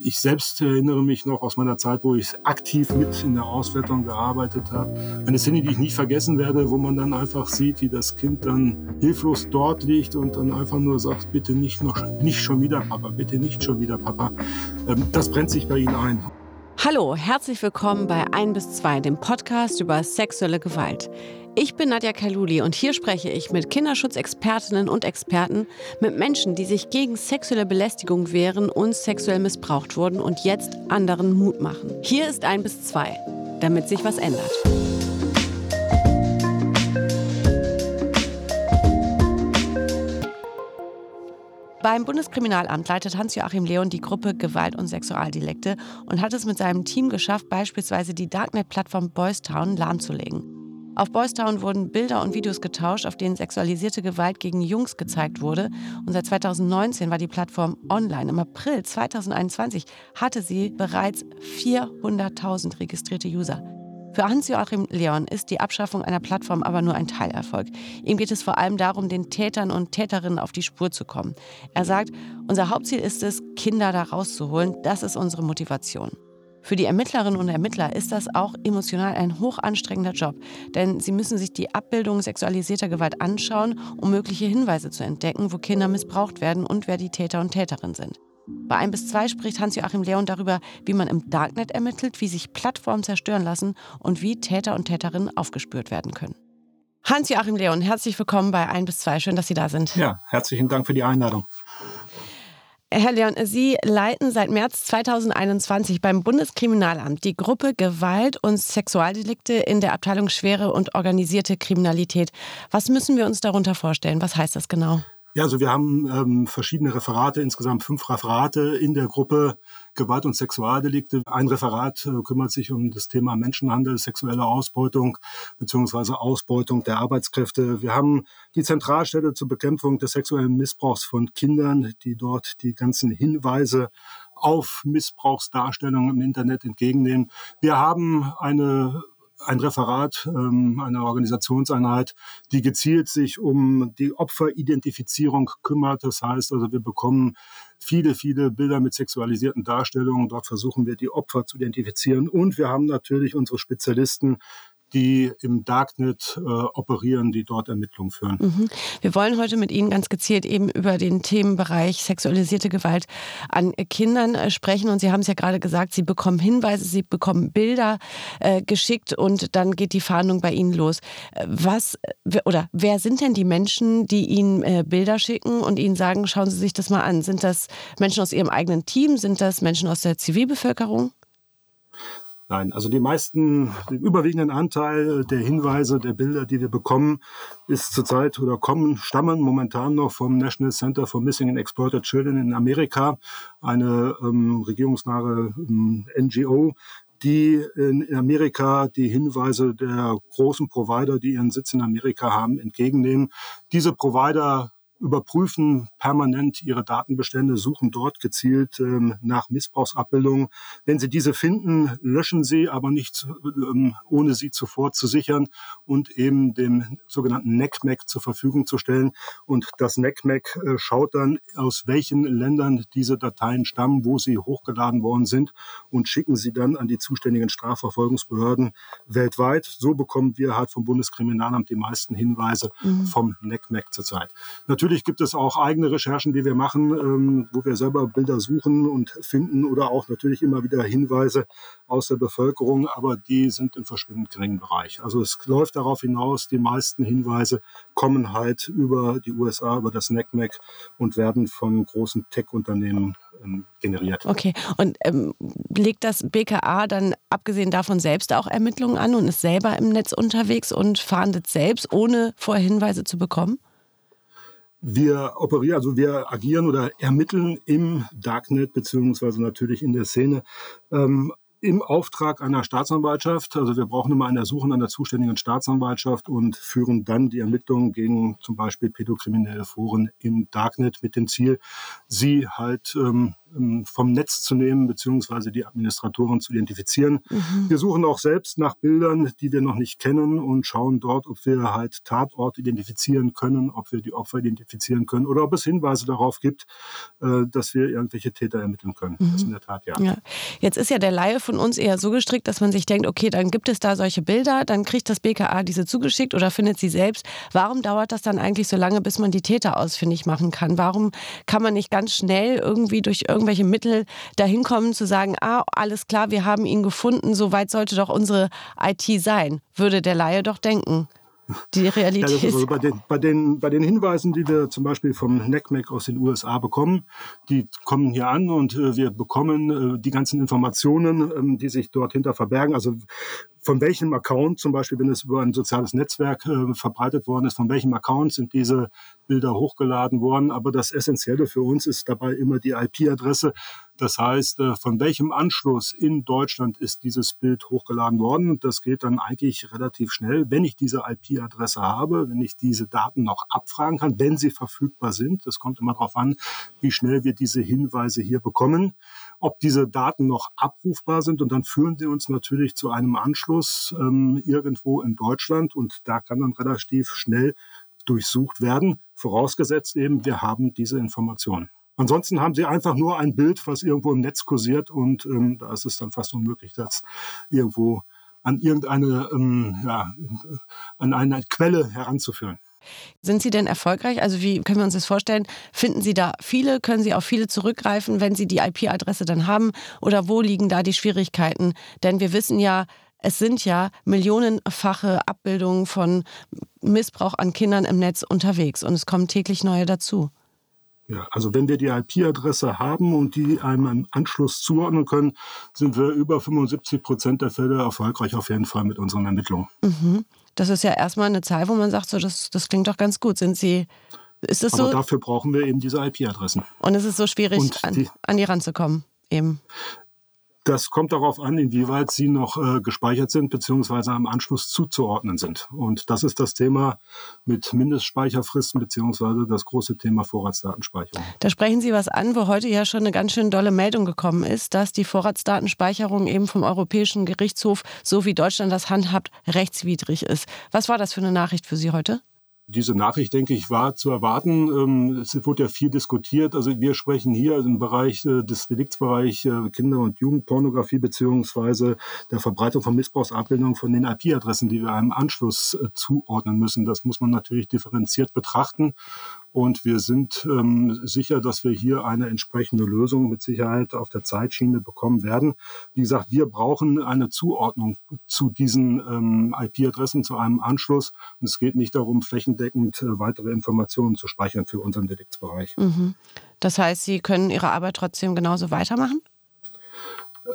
Ich selbst erinnere mich noch aus meiner Zeit, wo ich aktiv mit in der Auswertung gearbeitet habe. Eine Szene, die ich nicht vergessen werde, wo man dann einfach sieht, wie das Kind dann hilflos dort liegt und dann einfach nur sagt, bitte nicht noch, nicht schon wieder Papa, bitte nicht schon wieder Papa. Ähm, das brennt sich bei Ihnen ein. Hallo, herzlich willkommen bei 1 bis 2, dem Podcast über sexuelle Gewalt. Ich bin Nadja Kaluli und hier spreche ich mit Kinderschutzexpertinnen und Experten, mit Menschen, die sich gegen sexuelle Belästigung wehren und sexuell missbraucht wurden und jetzt anderen Mut machen. Hier ist 1 bis 2, damit sich was ändert. Beim Bundeskriminalamt leitet Hans-Joachim Leon die Gruppe Gewalt- und Sexualdelikte und hat es mit seinem Team geschafft, beispielsweise die Darknet-Plattform Boystown lahmzulegen. Auf Boystown wurden Bilder und Videos getauscht, auf denen sexualisierte Gewalt gegen Jungs gezeigt wurde. Und seit 2019 war die Plattform online. Im April 2021 hatte sie bereits 400.000 registrierte User. Für Hans-Joachim Leon ist die Abschaffung einer Plattform aber nur ein Teilerfolg. Ihm geht es vor allem darum, den Tätern und Täterinnen auf die Spur zu kommen. Er sagt, unser Hauptziel ist es, Kinder da rauszuholen. Das ist unsere Motivation. Für die Ermittlerinnen und Ermittler ist das auch emotional ein hochanstrengender Job, denn sie müssen sich die Abbildung sexualisierter Gewalt anschauen, um mögliche Hinweise zu entdecken, wo Kinder missbraucht werden und wer die Täter und Täterinnen sind. Bei 1 bis 2 spricht Hans-Joachim Leon darüber, wie man im Darknet ermittelt, wie sich Plattformen zerstören lassen und wie Täter und Täterinnen aufgespürt werden können. Hans-Joachim Leon, herzlich willkommen bei 1 bis 2. Schön, dass Sie da sind. Ja, herzlichen Dank für die Einladung. Herr Leon, Sie leiten seit März 2021 beim Bundeskriminalamt die Gruppe Gewalt und Sexualdelikte in der Abteilung Schwere und organisierte Kriminalität. Was müssen wir uns darunter vorstellen? Was heißt das genau? Ja, also wir haben ähm, verschiedene Referate, insgesamt fünf Referate in der Gruppe Gewalt und Sexualdelikte. Ein Referat äh, kümmert sich um das Thema Menschenhandel, sexuelle Ausbeutung beziehungsweise Ausbeutung der Arbeitskräfte. Wir haben die Zentralstelle zur Bekämpfung des sexuellen Missbrauchs von Kindern, die dort die ganzen Hinweise auf Missbrauchsdarstellungen im Internet entgegennehmen. Wir haben eine ein Referat, ähm, eine Organisationseinheit, die gezielt sich um die Opferidentifizierung kümmert. Das heißt also, wir bekommen viele, viele Bilder mit sexualisierten Darstellungen. Dort versuchen wir, die Opfer zu identifizieren. Und wir haben natürlich unsere Spezialisten, die im Darknet äh, operieren, die dort Ermittlungen führen. Mhm. Wir wollen heute mit Ihnen ganz gezielt eben über den Themenbereich sexualisierte Gewalt an Kindern äh, sprechen. Und Sie haben es ja gerade gesagt, Sie bekommen Hinweise, Sie bekommen Bilder äh, geschickt und dann geht die Fahndung bei Ihnen los. Äh, was oder wer sind denn die Menschen, die Ihnen äh, Bilder schicken und Ihnen sagen, schauen Sie sich das mal an? Sind das Menschen aus Ihrem eigenen Team? Sind das Menschen aus der Zivilbevölkerung? Nein, also die meisten, den überwiegenden Anteil der Hinweise, der Bilder, die wir bekommen, ist zurzeit oder kommen, stammen momentan noch vom National Center for Missing and Exploited Children in Amerika, eine ähm, regierungsnahe ähm, NGO, die in Amerika die Hinweise der großen Provider, die ihren Sitz in Amerika haben, entgegennehmen. Diese Provider überprüfen permanent ihre Datenbestände, suchen dort gezielt ähm, nach Missbrauchsabbildungen. Wenn sie diese finden, löschen sie, aber nicht ähm, ohne sie zuvor zu sichern und eben dem sogenannten NECMEC zur Verfügung zu stellen. Und das NECMEC äh, schaut dann, aus welchen Ländern diese Dateien stammen, wo sie hochgeladen worden sind und schicken sie dann an die zuständigen Strafverfolgungsbehörden weltweit. So bekommen wir halt vom Bundeskriminalamt die meisten Hinweise mhm. vom NECMEC zurzeit. Natürlich Natürlich gibt es auch eigene Recherchen, die wir machen, ähm, wo wir selber Bilder suchen und finden oder auch natürlich immer wieder Hinweise aus der Bevölkerung, aber die sind im verschwindend geringen Bereich. Also es läuft darauf hinaus, die meisten Hinweise kommen halt über die USA, über das NECMEC und werden von großen Tech-Unternehmen ähm, generiert. Okay, und ähm, legt das BKA dann abgesehen davon selbst auch Ermittlungen an und ist selber im Netz unterwegs und fahndet selbst, ohne vorher Hinweise zu bekommen? Wir operieren, also wir agieren oder ermitteln im Darknet beziehungsweise natürlich in der Szene ähm, im Auftrag einer Staatsanwaltschaft. Also wir brauchen immer eine Ersuchen an der zuständigen Staatsanwaltschaft und führen dann die Ermittlungen gegen zum Beispiel pädokriminelle Foren im Darknet mit dem Ziel, sie halt ähm, vom Netz zu nehmen, beziehungsweise die Administratoren zu identifizieren. Mhm. Wir suchen auch selbst nach Bildern, die wir noch nicht kennen und schauen dort, ob wir halt Tatort identifizieren können, ob wir die Opfer identifizieren können oder ob es Hinweise darauf gibt, äh, dass wir irgendwelche Täter ermitteln können. Mhm. Das in der Tat ja. ja. Jetzt ist ja der Laie von uns eher so gestrickt, dass man sich denkt, okay, dann gibt es da solche Bilder, dann kriegt das BKA diese zugeschickt oder findet sie selbst. Warum dauert das dann eigentlich so lange, bis man die Täter ausfindig machen kann? Warum kann man nicht ganz schnell irgendwie durch irgendwelche Mittel dahin kommen zu sagen, ah, alles klar, wir haben ihn gefunden, so weit sollte doch unsere IT sein, würde der Laie doch denken. Die Realität. Ja, also bei, den, bei, den, bei den Hinweisen, die wir zum Beispiel vom NECMEC aus den USA bekommen, die kommen hier an und äh, wir bekommen äh, die ganzen Informationen, ähm, die sich dort hinter verbergen. Also von welchem Account, zum Beispiel, wenn es über ein soziales Netzwerk äh, verbreitet worden ist, von welchem Account sind diese Bilder hochgeladen worden. Aber das Essentielle für uns ist dabei immer die IP-Adresse. Das heißt, äh, von welchem Anschluss in Deutschland ist dieses Bild hochgeladen worden? Und das geht dann eigentlich relativ schnell, wenn ich diese IP-Adresse habe, wenn ich diese Daten noch abfragen kann, wenn sie verfügbar sind. Das kommt immer darauf an, wie schnell wir diese Hinweise hier bekommen, ob diese Daten noch abrufbar sind. Und dann führen sie uns natürlich zu einem Anschluss ähm, irgendwo in Deutschland. Und da kann dann relativ schnell durchsucht werden, vorausgesetzt eben, wir haben diese Informationen. Ansonsten haben sie einfach nur ein Bild, was irgendwo im Netz kursiert und ähm, da ist es dann fast unmöglich, das irgendwo an irgendeine, ähm, ja, an eine Quelle heranzuführen. Sind Sie denn erfolgreich? Also wie können wir uns das vorstellen? Finden Sie da viele? Können Sie auf viele zurückgreifen, wenn Sie die IP-Adresse dann haben? Oder wo liegen da die Schwierigkeiten? Denn wir wissen ja, es sind ja millionenfache Abbildungen von Missbrauch an Kindern im Netz unterwegs und es kommen täglich neue dazu. Ja, also wenn wir die IP-Adresse haben und die einem im Anschluss zuordnen können, sind wir über 75 Prozent der Fälle erfolgreich auf jeden Fall mit unseren Ermittlungen. Mhm. Das ist ja erstmal eine Zahl, wo man sagt, so, das, das klingt doch ganz gut. Sind Sie, ist das Aber so? dafür brauchen wir eben diese IP-Adressen. Und es ist so schwierig, die, an, an die ranzukommen, eben. Das kommt darauf an, inwieweit sie noch äh, gespeichert sind beziehungsweise am Anschluss zuzuordnen sind. Und das ist das Thema mit Mindestspeicherfristen beziehungsweise das große Thema Vorratsdatenspeicherung. Da sprechen Sie was an, wo heute ja schon eine ganz schön dolle Meldung gekommen ist, dass die Vorratsdatenspeicherung eben vom Europäischen Gerichtshof, so wie Deutschland das handhabt, rechtswidrig ist. Was war das für eine Nachricht für Sie heute? Diese Nachricht, denke ich, war zu erwarten. Ähm, es wurde ja viel diskutiert. Also wir sprechen hier im Bereich äh, des Deliktsbereich äh, Kinder- und Jugendpornografie beziehungsweise der Verbreitung von Missbrauchsabbildungen von den IP-Adressen, die wir einem Anschluss äh, zuordnen müssen. Das muss man natürlich differenziert betrachten. Und wir sind ähm, sicher, dass wir hier eine entsprechende Lösung mit Sicherheit auf der Zeitschiene bekommen werden. Wie gesagt, wir brauchen eine Zuordnung zu diesen ähm, IP-Adressen, zu einem Anschluss. Und es geht nicht darum, flächendeckend äh, weitere Informationen zu speichern für unseren Deliktsbereich. Mhm. Das heißt, Sie können Ihre Arbeit trotzdem genauso weitermachen?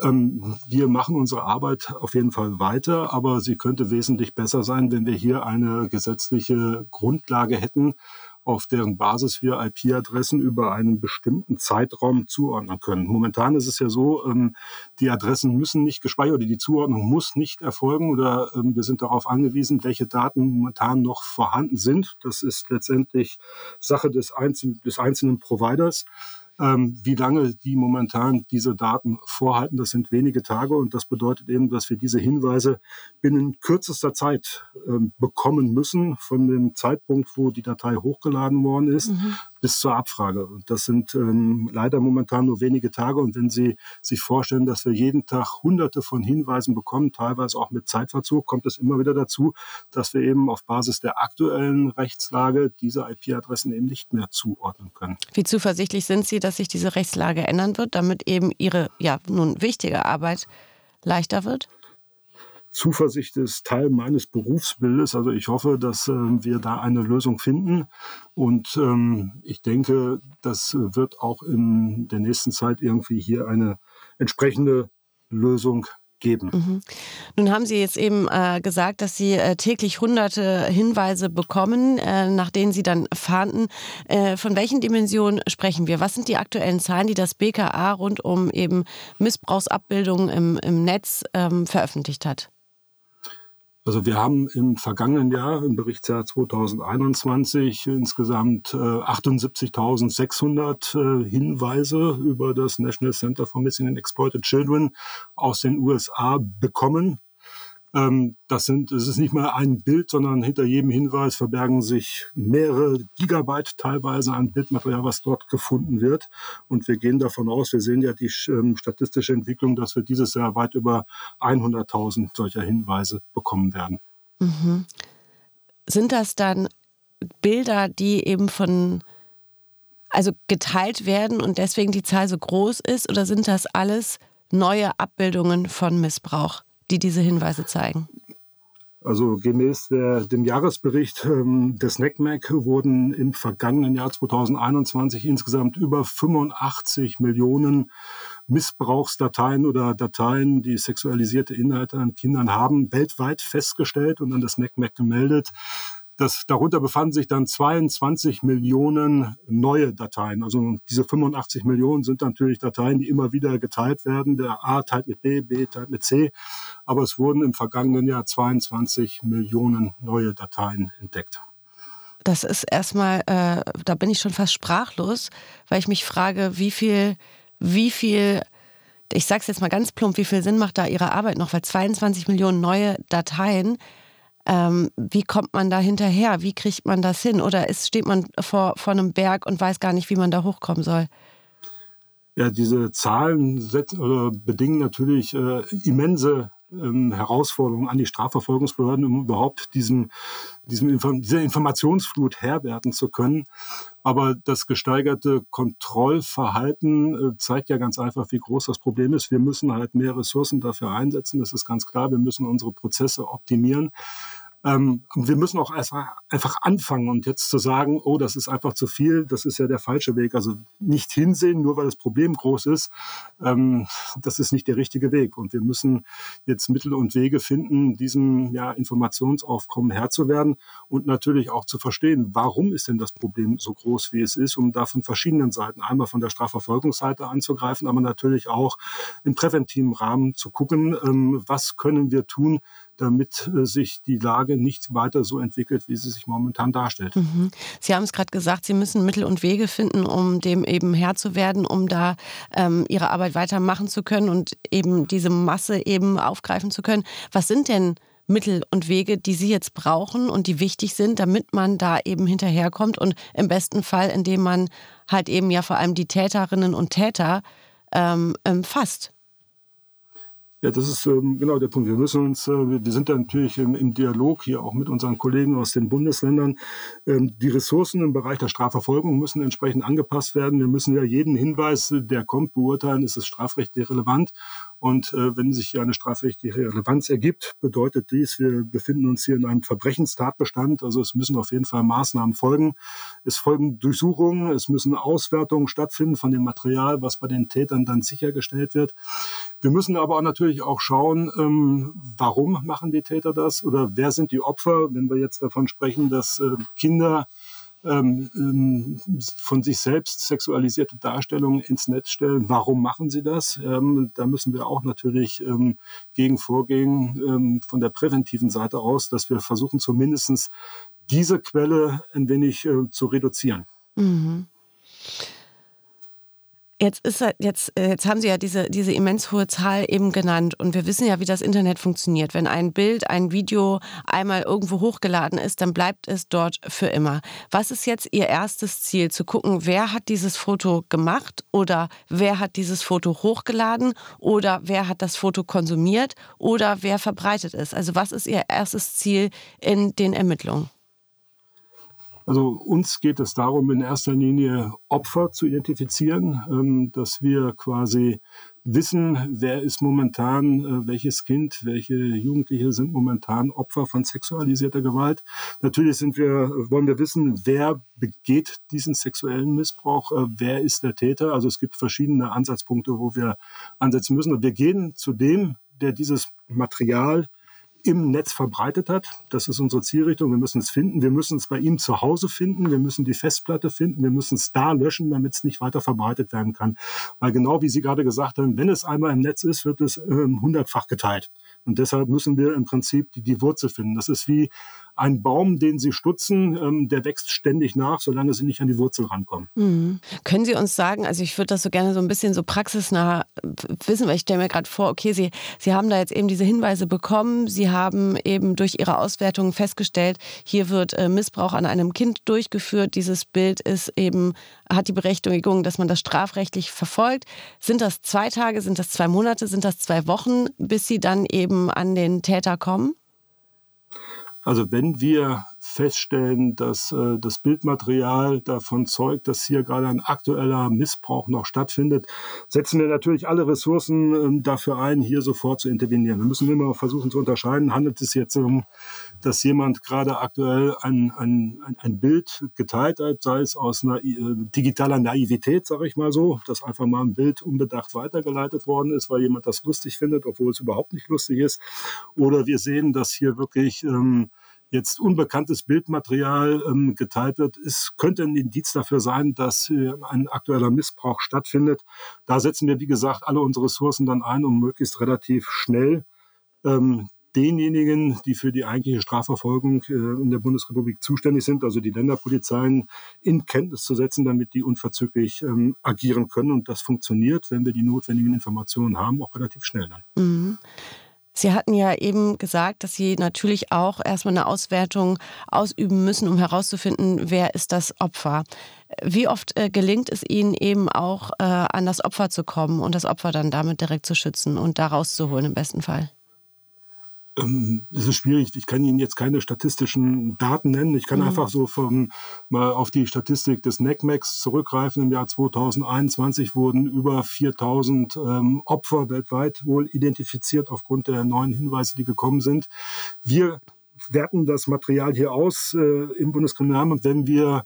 Ähm, wir machen unsere Arbeit auf jeden Fall weiter, aber sie könnte wesentlich besser sein, wenn wir hier eine gesetzliche Grundlage hätten, auf deren Basis wir IP-Adressen über einen bestimmten Zeitraum zuordnen können. Momentan ist es ja so, ähm, die Adressen müssen nicht gespeichert oder die Zuordnung muss nicht erfolgen oder ähm, wir sind darauf angewiesen, welche Daten momentan noch vorhanden sind. Das ist letztendlich Sache des, Einzel des einzelnen Providers. Ähm, wie lange die momentan diese Daten vorhalten, das sind wenige Tage und das bedeutet eben, dass wir diese Hinweise binnen kürzester Zeit ähm, bekommen müssen von dem Zeitpunkt, wo die Datei hochgeladen worden ist, mhm bis zur Abfrage. Und das sind ähm, leider momentan nur wenige Tage. Und wenn Sie sich vorstellen, dass wir jeden Tag hunderte von Hinweisen bekommen, teilweise auch mit Zeitverzug, kommt es immer wieder dazu, dass wir eben auf Basis der aktuellen Rechtslage diese IP-Adressen eben nicht mehr zuordnen können. Wie zuversichtlich sind Sie, dass sich diese Rechtslage ändern wird, damit eben Ihre ja nun wichtige Arbeit leichter wird? Zuversicht ist Teil meines Berufsbildes. Also ich hoffe, dass äh, wir da eine Lösung finden. Und ähm, ich denke, das wird auch in der nächsten Zeit irgendwie hier eine entsprechende Lösung geben. Mhm. Nun haben Sie jetzt eben äh, gesagt, dass Sie äh, täglich hunderte Hinweise bekommen, äh, nach denen Sie dann fahnden. Äh, von welchen Dimensionen sprechen wir? Was sind die aktuellen Zahlen, die das BKA rund um eben Missbrauchsabbildungen im, im Netz ähm, veröffentlicht hat? Also wir haben im vergangenen Jahr, im Berichtsjahr 2021, insgesamt äh, 78.600 äh, Hinweise über das National Center for Missing and Exploited Children aus den USA bekommen. Ähm, das sind, es ist nicht mal ein Bild, sondern hinter jedem Hinweis verbergen sich mehrere Gigabyte teilweise an Bildmaterial, was dort gefunden wird. Und wir gehen davon aus, wir sehen ja die ähm, statistische Entwicklung, dass wir dieses Jahr weit über 100.000 solcher Hinweise bekommen werden. Mhm. Sind das dann Bilder, die eben von also geteilt werden und deswegen die Zahl so groß ist oder sind das alles neue Abbildungen von Missbrauch? Die diese Hinweise zeigen? Also gemäß der, dem Jahresbericht ähm, des NECMEC wurden im vergangenen Jahr 2021 insgesamt über 85 Millionen Missbrauchsdateien oder Dateien, die sexualisierte Inhalte an Kindern haben, weltweit festgestellt und an das NECMEC gemeldet. Das, darunter befanden sich dann 22 Millionen neue Dateien. Also diese 85 Millionen sind natürlich Dateien, die immer wieder geteilt werden. Der A teilt mit B, B teilt mit C. Aber es wurden im vergangenen Jahr 22 Millionen neue Dateien entdeckt. Das ist erstmal, äh, da bin ich schon fast sprachlos, weil ich mich frage, wie viel, wie viel ich sage es jetzt mal ganz plump, wie viel Sinn macht da Ihre Arbeit noch? Weil 22 Millionen neue Dateien, ähm, wie kommt man da hinterher? Wie kriegt man das hin? Oder ist, steht man vor, vor einem Berg und weiß gar nicht, wie man da hochkommen soll? Ja, diese Zahlen oder bedingen natürlich äh, immense ähm, Herausforderungen an die Strafverfolgungsbehörden, um überhaupt diesem, diesem Inform dieser Informationsflut Herr werden zu können. Aber das gesteigerte Kontrollverhalten äh, zeigt ja ganz einfach, wie groß das Problem ist. Wir müssen halt mehr Ressourcen dafür einsetzen. Das ist ganz klar. Wir müssen unsere Prozesse optimieren. Ähm, wir müssen auch einfach, einfach anfangen und jetzt zu sagen, oh, das ist einfach zu viel, das ist ja der falsche Weg. Also nicht hinsehen, nur weil das Problem groß ist, ähm, das ist nicht der richtige Weg. Und wir müssen jetzt Mittel und Wege finden, diesem ja, Informationsaufkommen Herr zu werden und natürlich auch zu verstehen, warum ist denn das Problem so groß, wie es ist, um da von verschiedenen Seiten, einmal von der Strafverfolgungsseite anzugreifen, aber natürlich auch im präventiven Rahmen zu gucken, ähm, was können wir tun, damit äh, sich die Lage nicht weiter so entwickelt, wie sie sich momentan darstellt. Mhm. Sie haben es gerade gesagt, Sie müssen Mittel und Wege finden, um dem eben Herr zu werden, um da ähm, Ihre Arbeit weitermachen zu können und eben diese Masse eben aufgreifen zu können. Was sind denn Mittel und Wege, die Sie jetzt brauchen und die wichtig sind, damit man da eben hinterherkommt und im besten Fall, indem man halt eben ja vor allem die Täterinnen und Täter ähm, fasst? Ja, das ist ähm, genau der Punkt. Wir müssen uns, äh, wir sind da natürlich im, im, Dialog hier auch mit unseren Kollegen aus den Bundesländern. Ähm, die Ressourcen im Bereich der Strafverfolgung müssen entsprechend angepasst werden. Wir müssen ja jeden Hinweis, der kommt, beurteilen, ist es strafrechtlich relevant. Und äh, wenn sich eine strafrechtliche Relevanz ergibt, bedeutet dies, wir befinden uns hier in einem Verbrechenstatbestand. Also es müssen auf jeden Fall Maßnahmen folgen. Es folgen Durchsuchungen, es müssen Auswertungen stattfinden von dem Material, was bei den Tätern dann sichergestellt wird. Wir müssen aber auch natürlich natürlich auch schauen, ähm, warum machen die Täter das oder wer sind die Opfer, wenn wir jetzt davon sprechen, dass äh, Kinder ähm, ähm, von sich selbst sexualisierte Darstellungen ins Netz stellen. Warum machen sie das? Ähm, da müssen wir auch natürlich ähm, gegen vorgehen ähm, von der präventiven Seite aus, dass wir versuchen zumindest diese Quelle ein wenig äh, zu reduzieren. Mhm. Jetzt ist jetzt, äh, jetzt haben Sie ja diese, diese immens hohe Zahl eben genannt und wir wissen ja, wie das Internet funktioniert. Wenn ein Bild, ein Video einmal irgendwo hochgeladen ist, dann bleibt es dort für immer. Was ist jetzt Ihr erstes Ziel? Zu gucken, wer hat dieses Foto gemacht oder wer hat dieses Foto hochgeladen oder wer hat das Foto konsumiert oder wer verbreitet es? Also was ist Ihr erstes Ziel in den Ermittlungen? Also uns geht es darum, in erster Linie Opfer zu identifizieren, ähm, dass wir quasi wissen, wer ist momentan, äh, welches Kind, welche Jugendliche sind momentan Opfer von sexualisierter Gewalt. Natürlich sind wir, wollen wir wissen, wer begeht diesen sexuellen Missbrauch, äh, wer ist der Täter. Also es gibt verschiedene Ansatzpunkte, wo wir ansetzen müssen. Und wir gehen zu dem, der dieses Material im Netz verbreitet hat. Das ist unsere Zielrichtung. Wir müssen es finden. Wir müssen es bei ihm zu Hause finden. Wir müssen die Festplatte finden. Wir müssen es da löschen, damit es nicht weiter verbreitet werden kann. Weil genau wie Sie gerade gesagt haben, wenn es einmal im Netz ist, wird es ähm, hundertfach geteilt. Und deshalb müssen wir im Prinzip die, die Wurzel finden. Das ist wie ein Baum, den Sie stutzen, ähm, der wächst ständig nach, solange Sie nicht an die Wurzel rankommen. Mhm. Können Sie uns sagen, also ich würde das so gerne so ein bisschen so praxisnah wissen, weil ich stelle mir gerade vor, okay, Sie, Sie haben da jetzt eben diese Hinweise bekommen, Sie haben eben durch Ihre Auswertung festgestellt, hier wird äh, Missbrauch an einem Kind durchgeführt, dieses Bild ist eben, hat die Berechtigung, dass man das strafrechtlich verfolgt. Sind das zwei Tage, sind das zwei Monate, sind das zwei Wochen, bis Sie dann eben an den Täter kommen? Also wenn wir feststellen, dass äh, das Bildmaterial davon zeugt, dass hier gerade ein aktueller Missbrauch noch stattfindet, setzen wir natürlich alle Ressourcen äh, dafür ein, hier sofort zu intervenieren. Wir müssen immer versuchen zu unterscheiden, handelt es jetzt um, dass jemand gerade aktuell ein, ein, ein Bild geteilt hat, sei es aus einer äh, digitaler Naivität, sage ich mal so, dass einfach mal ein Bild unbedacht weitergeleitet worden ist, weil jemand das lustig findet, obwohl es überhaupt nicht lustig ist. Oder wir sehen, dass hier wirklich ähm, jetzt unbekanntes Bildmaterial ähm, geteilt wird, es könnte ein Indiz dafür sein, dass äh, ein aktueller Missbrauch stattfindet. Da setzen wir, wie gesagt, alle unsere Ressourcen dann ein, um möglichst relativ schnell ähm, denjenigen, die für die eigentliche Strafverfolgung äh, in der Bundesrepublik zuständig sind, also die Länderpolizeien, in Kenntnis zu setzen, damit die unverzüglich ähm, agieren können. Und das funktioniert, wenn wir die notwendigen Informationen haben, auch relativ schnell dann. Mhm. Sie hatten ja eben gesagt, dass Sie natürlich auch erstmal eine Auswertung ausüben müssen, um herauszufinden, wer ist das Opfer. Wie oft äh, gelingt es Ihnen eben auch, äh, an das Opfer zu kommen und das Opfer dann damit direkt zu schützen und da rauszuholen im besten Fall? Ähm, es ist schwierig. Ich kann Ihnen jetzt keine statistischen Daten nennen. Ich kann mhm. einfach so vom, mal auf die Statistik des NECMEX zurückgreifen. Im Jahr 2021 wurden über 4000 ähm, Opfer weltweit wohl identifiziert aufgrund der neuen Hinweise, die gekommen sind. Wir werten das Material hier aus äh, im Bundeskriminalamt, wenn wir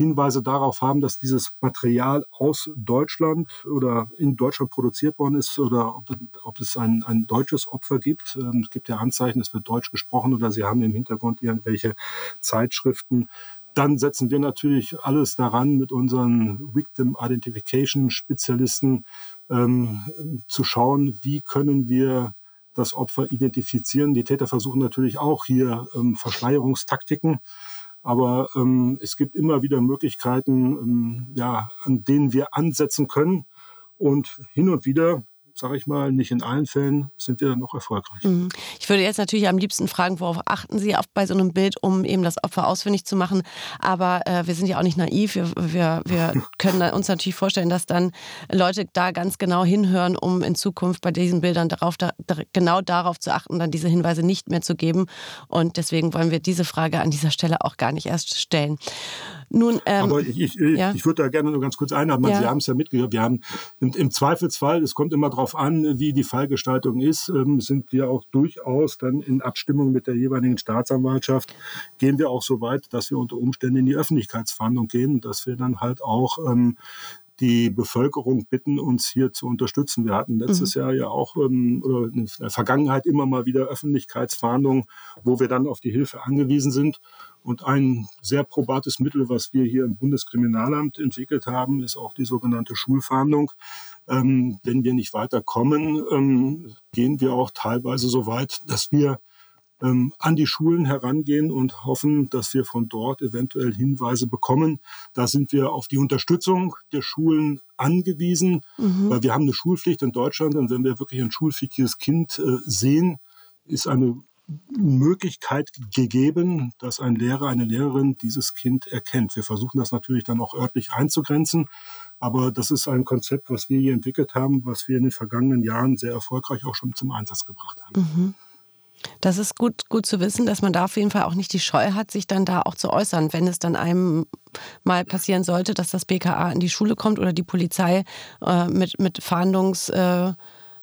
Hinweise darauf haben, dass dieses Material aus Deutschland oder in Deutschland produziert worden ist oder ob, ob es ein, ein deutsches Opfer gibt. Ähm, es gibt ja Anzeichen, es wird Deutsch gesprochen oder Sie haben im Hintergrund irgendwelche Zeitschriften. Dann setzen wir natürlich alles daran, mit unseren Victim Identification Spezialisten ähm, zu schauen, wie können wir das Opfer identifizieren. Die Täter versuchen natürlich auch hier ähm, Verschleierungstaktiken. Aber ähm, es gibt immer wieder Möglichkeiten, ähm, ja, an denen wir ansetzen können. Und hin und wieder sage ich mal, nicht in allen Fällen sind wir dann noch erfolgreich. Mhm. Ich würde jetzt natürlich am liebsten fragen, worauf achten Sie auf bei so einem Bild, um eben das Opfer ausfindig zu machen. Aber äh, wir sind ja auch nicht naiv. Wir, wir, wir können uns natürlich vorstellen, dass dann Leute da ganz genau hinhören, um in Zukunft bei diesen Bildern darauf, da, genau darauf zu achten, dann diese Hinweise nicht mehr zu geben. Und deswegen wollen wir diese Frage an dieser Stelle auch gar nicht erst stellen. Nun, ähm, Aber ich, ich, ja. ich würde da gerne nur ganz kurz einhaben. Ja. Sie haben es ja mitgehört. Wir haben im, im Zweifelsfall, es kommt immer darauf an, wie die Fallgestaltung ist, ähm, sind wir auch durchaus dann in Abstimmung mit der jeweiligen Staatsanwaltschaft, gehen wir auch so weit, dass wir unter Umständen in die Öffentlichkeitsverhandlung gehen, dass wir dann halt auch ähm, die Bevölkerung bitten, uns hier zu unterstützen. Wir hatten letztes mhm. Jahr ja auch ähm, oder in der Vergangenheit immer mal wieder Öffentlichkeitsverhandlungen, wo wir dann auf die Hilfe angewiesen sind. Und ein sehr probates Mittel, was wir hier im Bundeskriminalamt entwickelt haben, ist auch die sogenannte Schulfahndung. Ähm, wenn wir nicht weiterkommen, ähm, gehen wir auch teilweise so weit, dass wir ähm, an die Schulen herangehen und hoffen, dass wir von dort eventuell Hinweise bekommen. Da sind wir auf die Unterstützung der Schulen angewiesen, mhm. weil wir haben eine Schulpflicht in Deutschland und wenn wir wirklich ein schulpflichtiges Kind äh, sehen, ist eine Möglichkeit gegeben, dass ein Lehrer, eine Lehrerin dieses Kind erkennt. Wir versuchen das natürlich dann auch örtlich einzugrenzen, aber das ist ein Konzept, was wir hier entwickelt haben, was wir in den vergangenen Jahren sehr erfolgreich auch schon zum Einsatz gebracht haben. Mhm. Das ist gut, gut zu wissen, dass man da auf jeden Fall auch nicht die Scheu hat, sich dann da auch zu äußern, wenn es dann einem mal passieren sollte, dass das BKA in die Schule kommt oder die Polizei äh, mit, mit Fahndungs... Äh,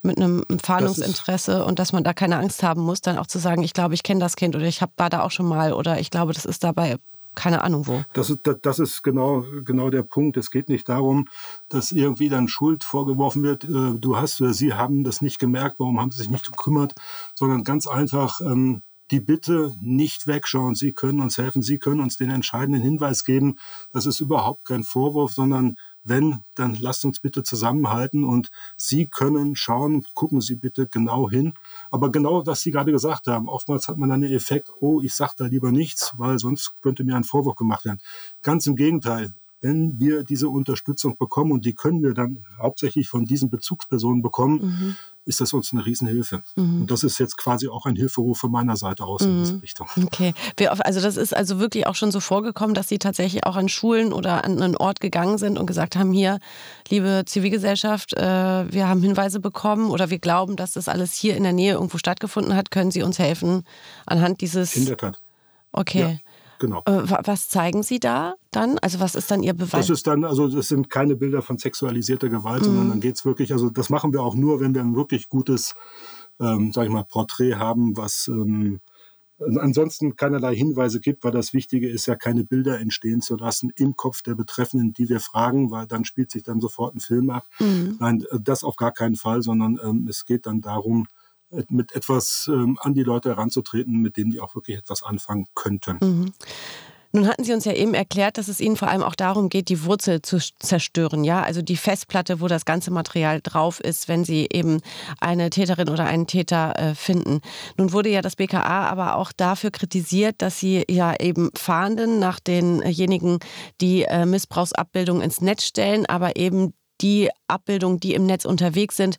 mit einem Fahndungsinteresse und dass man da keine Angst haben muss, dann auch zu sagen, ich glaube, ich kenne das Kind oder ich hab, war da auch schon mal oder ich glaube, das ist dabei keine Ahnung wo. Das ist, das ist genau, genau der Punkt. Es geht nicht darum, dass irgendwie dann Schuld vorgeworfen wird, äh, du hast oder sie haben das nicht gemerkt, warum haben sie sich nicht gekümmert, sondern ganz einfach, ähm, die Bitte nicht wegschauen. Sie können uns helfen, Sie können uns den entscheidenden Hinweis geben. Das ist überhaupt kein Vorwurf, sondern wenn, dann lasst uns bitte zusammenhalten und Sie können schauen, gucken Sie bitte genau hin. Aber genau, was Sie gerade gesagt haben, oftmals hat man dann den Effekt, oh, ich sage da lieber nichts, weil sonst könnte mir ein Vorwurf gemacht werden. Ganz im Gegenteil wenn wir diese Unterstützung bekommen, und die können wir dann hauptsächlich von diesen Bezugspersonen bekommen, mhm. ist das uns eine Riesenhilfe. Mhm. Und das ist jetzt quasi auch ein Hilferuf von meiner Seite aus mhm. in diese Richtung. Okay. Also das ist also wirklich auch schon so vorgekommen, dass Sie tatsächlich auch an Schulen oder an einen Ort gegangen sind und gesagt haben, hier, liebe Zivilgesellschaft, äh, wir haben Hinweise bekommen oder wir glauben, dass das alles hier in der Nähe irgendwo stattgefunden hat. Können Sie uns helfen anhand dieses... In der Tat. Okay. Ja. Genau. Äh, was zeigen Sie da dann? Also was ist dann Ihr Beweis? Das ist dann, also das sind keine Bilder von sexualisierter Gewalt, mhm. sondern dann geht es wirklich, also das machen wir auch nur, wenn wir ein wirklich gutes, ähm, sag ich mal, Porträt haben, was ähm, ansonsten keinerlei Hinweise gibt, weil das Wichtige ist ja, keine Bilder entstehen zu lassen im Kopf der Betreffenden, die wir fragen, weil dann spielt sich dann sofort ein Film ab. Mhm. Nein, das auf gar keinen Fall, sondern ähm, es geht dann darum, mit etwas ähm, an die Leute heranzutreten, mit denen die auch wirklich etwas anfangen könnten. Mhm. Nun hatten Sie uns ja eben erklärt, dass es Ihnen vor allem auch darum geht, die Wurzel zu zerstören, ja, also die Festplatte, wo das ganze Material drauf ist, wenn Sie eben eine Täterin oder einen Täter äh, finden. Nun wurde ja das BKA aber auch dafür kritisiert, dass Sie ja eben fahnden nach denjenigen, die äh, Missbrauchsabbildungen ins Netz stellen, aber eben die Abbildungen, die im Netz unterwegs sind,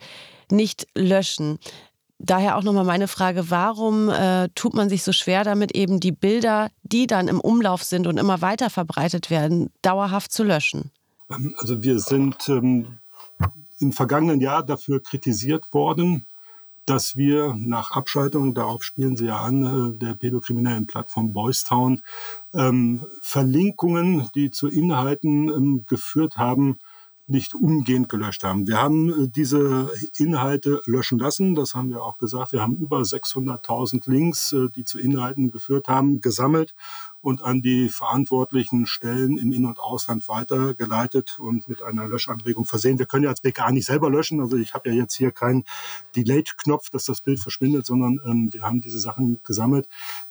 nicht löschen. Daher auch nochmal meine Frage, warum äh, tut man sich so schwer damit, eben die Bilder, die dann im Umlauf sind und immer weiter verbreitet werden, dauerhaft zu löschen? Also wir sind ähm, im vergangenen Jahr dafür kritisiert worden, dass wir nach Abschaltung, darauf spielen Sie ja an, äh, der pädokriminellen Plattform Boystown, ähm, Verlinkungen, die zu Inhalten ähm, geführt haben, nicht umgehend gelöscht haben. Wir haben äh, diese Inhalte löschen lassen. Das haben wir auch gesagt. Wir haben über 600.000 Links, äh, die zu Inhalten geführt haben, gesammelt und an die verantwortlichen Stellen im In- und Ausland weitergeleitet und mit einer Löschanregung versehen. Wir können ja als BKA nicht selber löschen. Also ich habe ja jetzt hier keinen Delete-Knopf, dass das Bild verschwindet, sondern ähm, wir haben diese Sachen gesammelt.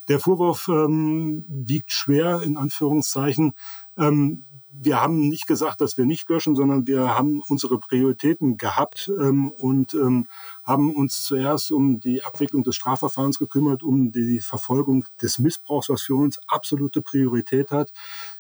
Der Vorwurf ähm, wiegt schwer, in Anführungszeichen. Ähm, wir haben nicht gesagt, dass wir nicht löschen, sondern wir haben unsere Prioritäten gehabt ähm, und ähm, haben uns zuerst um die Abwicklung des Strafverfahrens gekümmert, um die Verfolgung des Missbrauchs, was für uns absolute Priorität hat,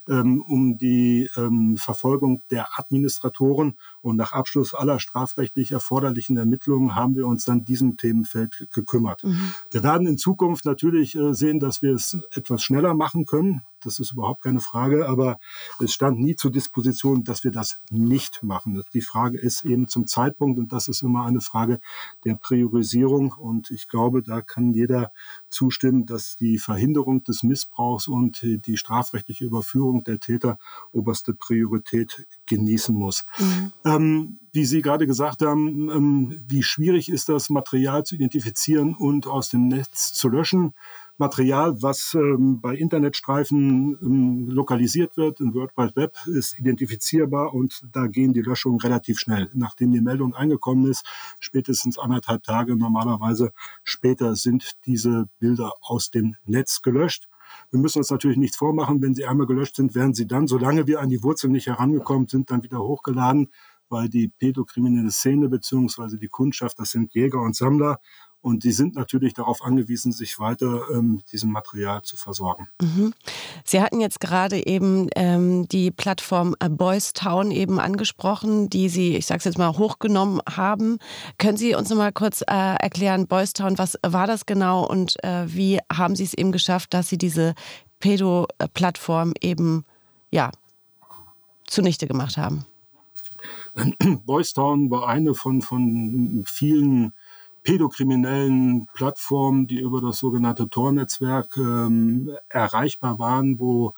ähm, um die ähm, Verfolgung der Administratoren. Und nach Abschluss aller strafrechtlich erforderlichen Ermittlungen haben wir uns dann diesem Themenfeld gekümmert. Mhm. Wir werden in Zukunft natürlich äh, sehen, dass wir es etwas schneller machen können. Das ist überhaupt keine Frage, aber es stand nie zur Disposition, dass wir das nicht machen. Die Frage ist eben zum Zeitpunkt, und das ist immer eine Frage der Priorisierung. Und ich glaube, da kann jeder zustimmen, dass die Verhinderung des Missbrauchs und die strafrechtliche Überführung der Täter oberste Priorität genießen muss. Mhm. Ähm, wie Sie gerade gesagt haben, ähm, wie schwierig ist das, Material zu identifizieren und aus dem Netz zu löschen. Material, was ähm, bei Internetstreifen ähm, lokalisiert wird, im World Wide Web, ist identifizierbar und da gehen die Löschungen relativ schnell. Nachdem die Meldung eingekommen ist, spätestens anderthalb Tage normalerweise später sind diese Bilder aus dem Netz gelöscht. Wir müssen uns natürlich nichts vormachen. Wenn sie einmal gelöscht sind, werden sie dann, solange wir an die Wurzel nicht herangekommen sind, dann wieder hochgeladen, weil die pädokriminelle Szene bzw. die Kundschaft, das sind Jäger und Sammler und die sind natürlich darauf angewiesen, sich weiter ähm, diesem Material zu versorgen. Mhm. Sie hatten jetzt gerade eben ähm, die Plattform Boys Town eben angesprochen, die Sie, ich sage es jetzt mal, hochgenommen haben. Können Sie uns noch mal kurz äh, erklären, Boys Town, was war das genau und äh, wie haben Sie es eben geschafft, dass Sie diese Pedo-Plattform eben ja, zunichte gemacht haben? Boys Town war eine von, von vielen pädokriminellen Plattformen, die über das sogenannte Tor-Netzwerk ähm, erreichbar waren, wo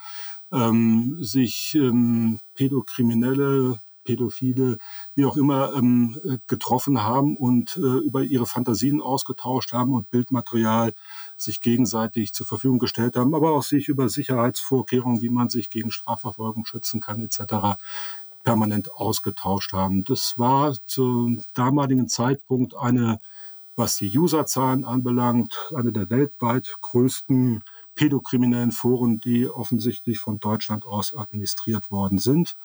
ähm, sich ähm, Pädokriminelle Pädophile, wie auch immer, ähm, äh, getroffen haben und äh, über ihre Fantasien ausgetauscht haben und Bildmaterial sich gegenseitig zur Verfügung gestellt haben, aber auch sich über Sicherheitsvorkehrungen, wie man sich gegen Strafverfolgung schützen kann, etc permanent ausgetauscht haben. Das war zum damaligen Zeitpunkt eine, was die Userzahlen anbelangt, eine der weltweit größten pädokriminellen Foren, die offensichtlich von Deutschland aus administriert worden sind.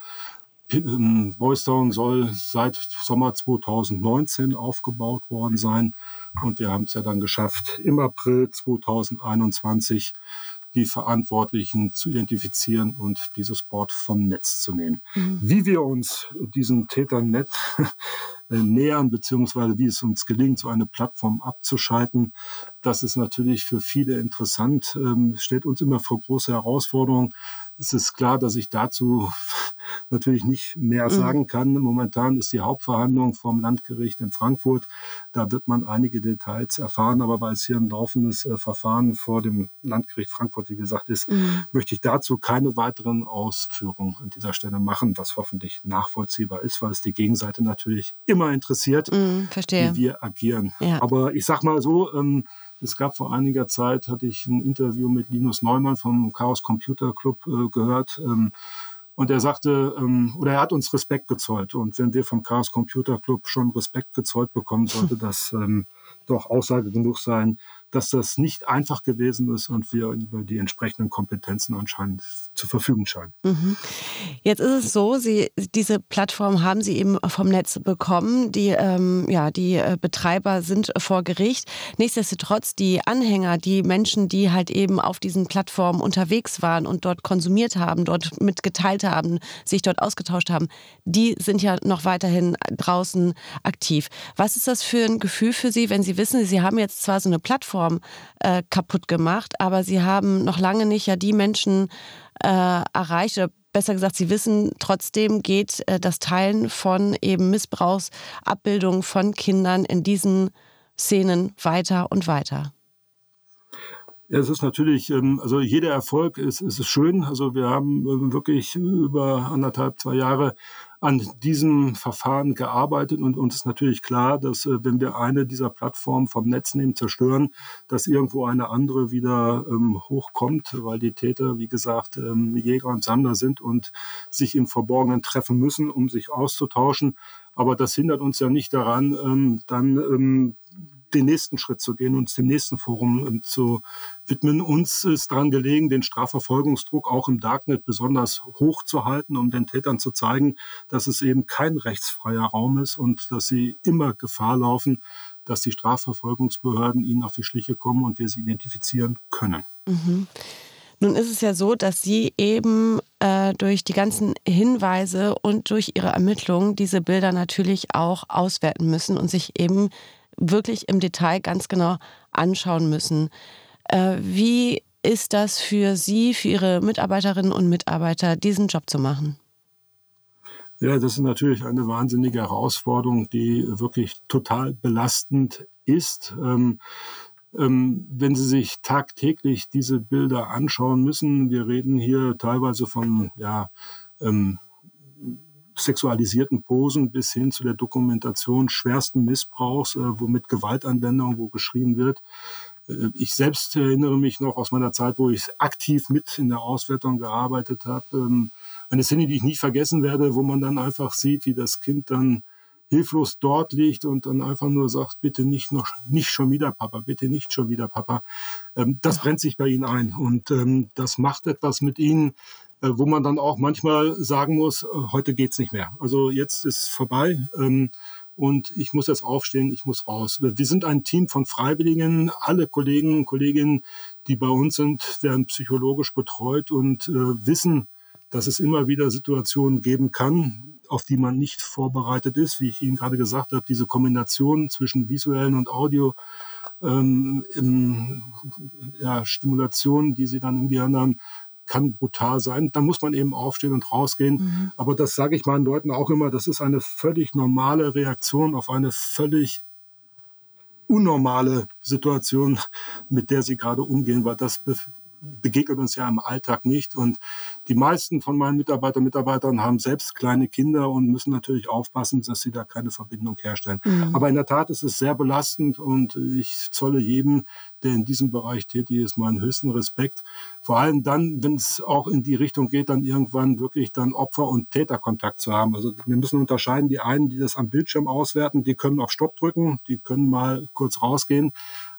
Ähm, Boys Town soll seit Sommer 2019 aufgebaut worden sein und wir haben es ja dann geschafft, im April 2021 die Verantwortlichen zu identifizieren und dieses Board vom Netz zu nehmen. Mhm. Wie wir uns diesen Tätern nett äh, nähern, beziehungsweise wie es uns gelingt, so eine Plattform abzuschalten, das ist natürlich für viele interessant, ähm, stellt uns immer vor große Herausforderungen. Es ist klar, dass ich dazu natürlich nicht mehr mhm. sagen kann. Momentan ist die Hauptverhandlung vom Landgericht in Frankfurt. Da wird man einige Details erfahren, aber weil es hier ein laufendes äh, Verfahren vor dem Landgericht Frankfurt, wie gesagt, ist, mhm. möchte ich dazu keine weiteren Ausführungen an dieser Stelle machen, was hoffentlich nachvollziehbar ist, weil es die Gegenseite natürlich immer interessiert, mhm, wie wir agieren. Ja. Aber ich sag mal so, ähm, es gab vor einiger Zeit, hatte ich ein Interview mit Linus Neumann vom Chaos Computer Club äh, gehört. Ähm, und er sagte, ähm, oder er hat uns Respekt gezollt. Und wenn wir vom Chaos Computer Club schon Respekt gezollt bekommen, sollte das ähm, doch Aussage genug sein, dass das nicht einfach gewesen ist und wir über die entsprechenden Kompetenzen anscheinend zur Verfügung scheinen. Mhm. Jetzt ist es so, Sie, diese Plattform haben Sie eben vom Netz bekommen. Die, ähm, ja, die äh, Betreiber sind vor Gericht. Nichtsdestotrotz, die Anhänger, die Menschen, die halt eben auf diesen Plattformen unterwegs waren und dort konsumiert haben, dort mitgeteilt haben, sich dort ausgetauscht haben, die sind ja noch weiterhin draußen aktiv. Was ist das für ein Gefühl für Sie, wenn Sie wissen, Sie haben jetzt zwar so eine Plattform, Plattform äh, kaputt gemacht, aber sie haben noch lange nicht ja die Menschen äh, erreicht. Oder besser gesagt, sie wissen, trotzdem geht äh, das Teilen von eben Missbrauchsabbildungen von Kindern in diesen Szenen weiter und weiter. Es ist natürlich, ähm, also jeder Erfolg ist, ist schön. Also wir haben ähm, wirklich über anderthalb, zwei Jahre an diesem Verfahren gearbeitet und uns ist natürlich klar, dass äh, wenn wir eine dieser Plattformen vom Netz nehmen, zerstören, dass irgendwo eine andere wieder ähm, hochkommt, weil die Täter, wie gesagt, ähm, Jäger und Sammler sind und sich im Verborgenen treffen müssen, um sich auszutauschen. Aber das hindert uns ja nicht daran, ähm, dann ähm, den nächsten Schritt zu gehen, uns dem nächsten Forum ähm, zu widmen. Uns ist daran gelegen, den Strafverfolgungsdruck auch im Darknet besonders hoch zu halten, um den Tätern zu zeigen, dass es eben kein rechtsfreier Raum ist und dass sie immer Gefahr laufen, dass die Strafverfolgungsbehörden ihnen auf die Schliche kommen und wir sie identifizieren können. Mhm. Nun ist es ja so, dass Sie eben äh, durch die ganzen Hinweise und durch Ihre Ermittlungen diese Bilder natürlich auch auswerten müssen und sich eben wirklich im Detail ganz genau anschauen müssen. Äh, wie ist das für Sie, für Ihre Mitarbeiterinnen und Mitarbeiter, diesen Job zu machen? Ja, das ist natürlich eine wahnsinnige Herausforderung, die wirklich total belastend ist. Ähm, ähm, wenn Sie sich tagtäglich diese Bilder anschauen müssen, wir reden hier teilweise von ja, ähm, sexualisierten Posen bis hin zu der Dokumentation schwersten Missbrauchs, äh, wo mit Gewaltanwendung, wo geschrien wird. Äh, ich selbst erinnere mich noch aus meiner Zeit, wo ich aktiv mit in der Auswertung gearbeitet habe, ähm, eine Szene, die ich nicht vergessen werde, wo man dann einfach sieht, wie das Kind dann hilflos dort liegt und dann einfach nur sagt, bitte nicht noch, nicht schon wieder Papa, bitte nicht schon wieder Papa. Ähm, das brennt sich bei ihnen ein und ähm, das macht etwas mit ihnen, wo man dann auch manchmal sagen muss, äh, heute geht's nicht mehr. Also jetzt ist vorbei ähm, und ich muss jetzt aufstehen, ich muss raus. Wir sind ein Team von Freiwilligen, alle Kollegen und Kolleginnen, die bei uns sind, werden psychologisch betreut und äh, wissen, dass es immer wieder Situationen geben kann, auf die man nicht vorbereitet ist. Wie ich Ihnen gerade gesagt habe, diese Kombination zwischen visuellen und Audio ähm, im, ja, Stimulationen, die Sie dann im Gehirn haben, kann brutal sein. Da muss man eben aufstehen und rausgehen. Mhm. Aber das sage ich meinen Leuten auch immer, das ist eine völlig normale Reaktion auf eine völlig unnormale Situation, mit der sie gerade umgehen, weil das begegnet uns ja im Alltag nicht. Und die meisten von meinen Mitarbeitern und Mitarbeitern haben selbst kleine Kinder und müssen natürlich aufpassen, dass sie da keine Verbindung herstellen. Mhm. Aber in der Tat ist es sehr belastend und ich zolle jedem, der in diesem Bereich tätig ist, meinen höchsten Respekt. Vor allem dann, wenn es auch in die Richtung geht, dann irgendwann wirklich dann Opfer- und Täterkontakt zu haben. Also wir müssen unterscheiden, die einen, die das am Bildschirm auswerten, die können auf Stopp drücken, die können mal kurz rausgehen.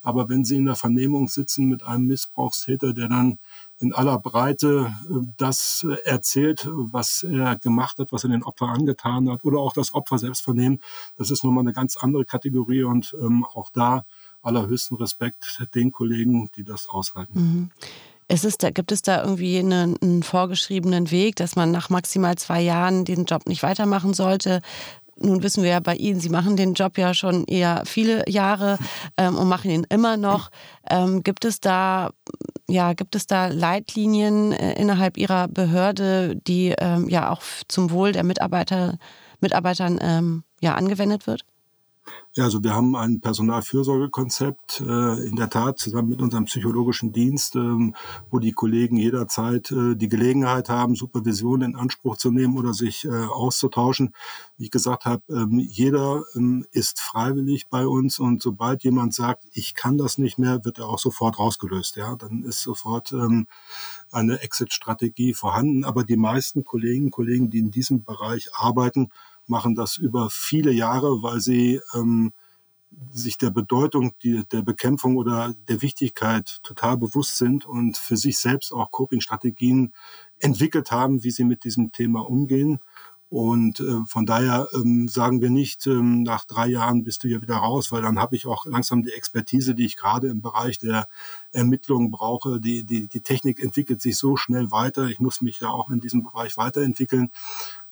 Aber wenn sie in der Vernehmung sitzen mit einem Missbrauchstäter, der dann in aller Breite äh, das erzählt, was er gemacht hat, was er den Opfer angetan hat, oder auch das Opfer selbst vernehmen, das ist nochmal eine ganz andere Kategorie und ähm, auch da allerhöchsten Respekt den Kollegen, die das aushalten. Mhm. Es da, gibt es da irgendwie einen, einen, vorgeschriebenen Weg, dass man nach maximal zwei Jahren den Job nicht weitermachen sollte? Nun wissen wir ja bei Ihnen, Sie machen den Job ja schon eher viele Jahre ähm, und machen ihn immer noch. Ähm, gibt es da ja, gibt es da Leitlinien äh, innerhalb Ihrer Behörde, die ähm, ja auch zum Wohl der Mitarbeiter, Mitarbeitern ähm, ja, angewendet wird? Ja, also wir haben ein Personalfürsorgekonzept äh, in der Tat zusammen mit unserem psychologischen Dienst, ähm, wo die Kollegen jederzeit äh, die Gelegenheit haben, Supervision in Anspruch zu nehmen oder sich äh, auszutauschen. Wie ich gesagt habe, ähm, jeder ähm, ist freiwillig bei uns und sobald jemand sagt, ich kann das nicht mehr, wird er auch sofort rausgelöst. Ja, dann ist sofort ähm, eine Exit-Strategie vorhanden. Aber die meisten Kollegen, Kollegen, die in diesem Bereich arbeiten, machen das über viele Jahre, weil sie ähm, sich der Bedeutung die, der Bekämpfung oder der Wichtigkeit total bewusst sind und für sich selbst auch Coping-Strategien entwickelt haben, wie sie mit diesem Thema umgehen. Und äh, von daher ähm, sagen wir nicht, ähm, nach drei Jahren bist du hier wieder raus, weil dann habe ich auch langsam die Expertise, die ich gerade im Bereich der Ermittlungen brauche. Die, die, die Technik entwickelt sich so schnell weiter. Ich muss mich ja auch in diesem Bereich weiterentwickeln.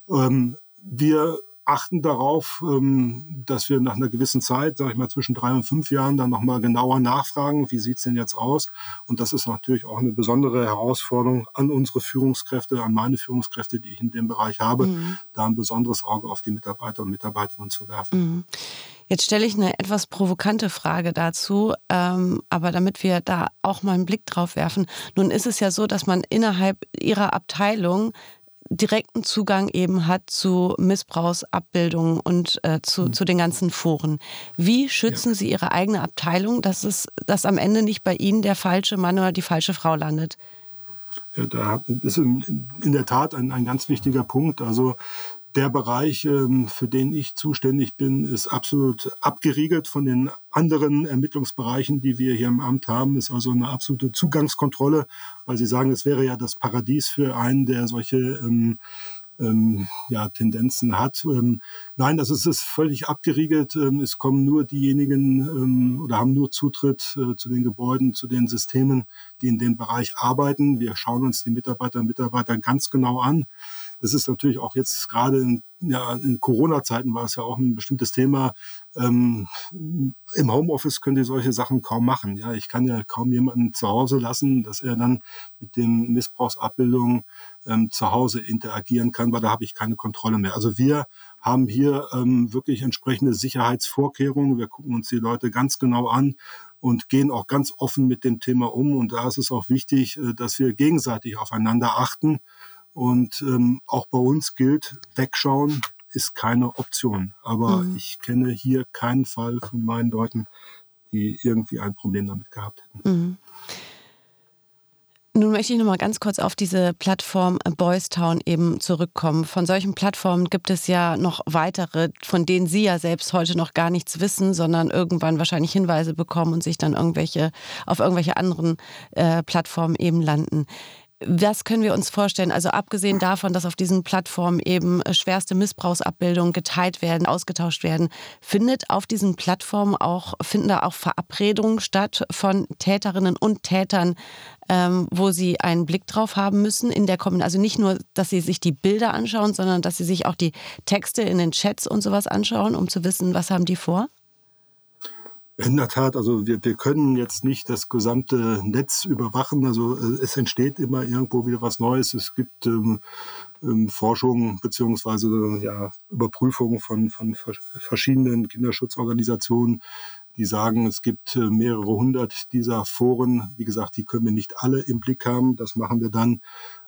Ähm, wir achten darauf, ähm, dass wir nach einer gewissen Zeit, sage ich mal zwischen drei und fünf Jahren, dann nochmal genauer nachfragen, wie sieht's denn jetzt aus? Und das ist natürlich auch eine besondere Herausforderung an unsere Führungskräfte, an meine Führungskräfte, die ich in dem Bereich habe, mhm. da ein besonderes Auge auf die Mitarbeiter und Mitarbeiterinnen zu werfen. Mhm. Jetzt stelle ich eine etwas provokante Frage dazu, ähm, aber damit wir da auch mal einen Blick drauf werfen. Nun ist es ja so, dass man innerhalb Ihrer Abteilung direkten Zugang eben hat zu Missbrauchsabbildungen und äh, zu, mhm. zu den ganzen Foren. Wie schützen ja. Sie Ihre eigene Abteilung, dass es, dass am Ende nicht bei Ihnen der falsche Mann oder die falsche Frau landet? Ja, da ist in, der Tat ein, ein ganz wichtiger Punkt. Also der Bereich, ähm, für den ich zuständig bin, ist absolut abgeriegelt von den anderen Ermittlungsbereichen, die wir hier im Amt haben. Ist also eine absolute Zugangskontrolle, weil Sie sagen, es wäre ja das Paradies für einen, der solche ähm, ähm, ja, Tendenzen hat. Ähm, nein, das ist, ist völlig abgeriegelt. Ähm, es kommen nur diejenigen ähm, oder haben nur Zutritt äh, zu den Gebäuden, zu den Systemen, die in dem Bereich arbeiten. Wir schauen uns die Mitarbeiter und Mitarbeiter ganz genau an. Das ist natürlich auch jetzt gerade in ja, in Corona-Zeiten war es ja auch ein bestimmtes Thema. Ähm, Im Homeoffice könnt ihr solche Sachen kaum machen. Ja, ich kann ja kaum jemanden zu Hause lassen, dass er dann mit den Missbrauchsabbildungen ähm, zu Hause interagieren kann, weil da habe ich keine Kontrolle mehr. Also wir haben hier ähm, wirklich entsprechende Sicherheitsvorkehrungen. Wir gucken uns die Leute ganz genau an und gehen auch ganz offen mit dem Thema um. Und da ist es auch wichtig, äh, dass wir gegenseitig aufeinander achten und ähm, auch bei uns gilt, wegschauen ist keine Option. Aber mhm. ich kenne hier keinen Fall von meinen Leuten, die irgendwie ein Problem damit gehabt hätten. Mhm. Nun möchte ich noch mal ganz kurz auf diese Plattform Boys Town eben zurückkommen. Von solchen Plattformen gibt es ja noch weitere, von denen Sie ja selbst heute noch gar nichts wissen, sondern irgendwann wahrscheinlich Hinweise bekommen und sich dann irgendwelche auf irgendwelche anderen äh, Plattformen eben landen. Was können wir uns vorstellen? Also abgesehen davon, dass auf diesen Plattformen eben äh, schwerste Missbrauchsabbildungen geteilt werden, ausgetauscht werden, findet auf diesen Plattformen auch, finden da auch Verabredungen statt von Täterinnen und Tätern, ähm, wo sie einen Blick drauf haben müssen in der Kommunikation. Also nicht nur, dass sie sich die Bilder anschauen, sondern dass sie sich auch die Texte in den Chats und sowas anschauen, um zu wissen, was haben die vor? In der Tat, also wir, wir können jetzt nicht das gesamte Netz überwachen. Also äh, es entsteht immer irgendwo wieder was Neues. Es gibt ähm, ähm, Forschung beziehungsweise ja, Überprüfungen von, von verschiedenen Kinderschutzorganisationen, die sagen, es gibt äh, mehrere hundert dieser Foren. Wie gesagt, die können wir nicht alle im Blick haben. Das machen wir dann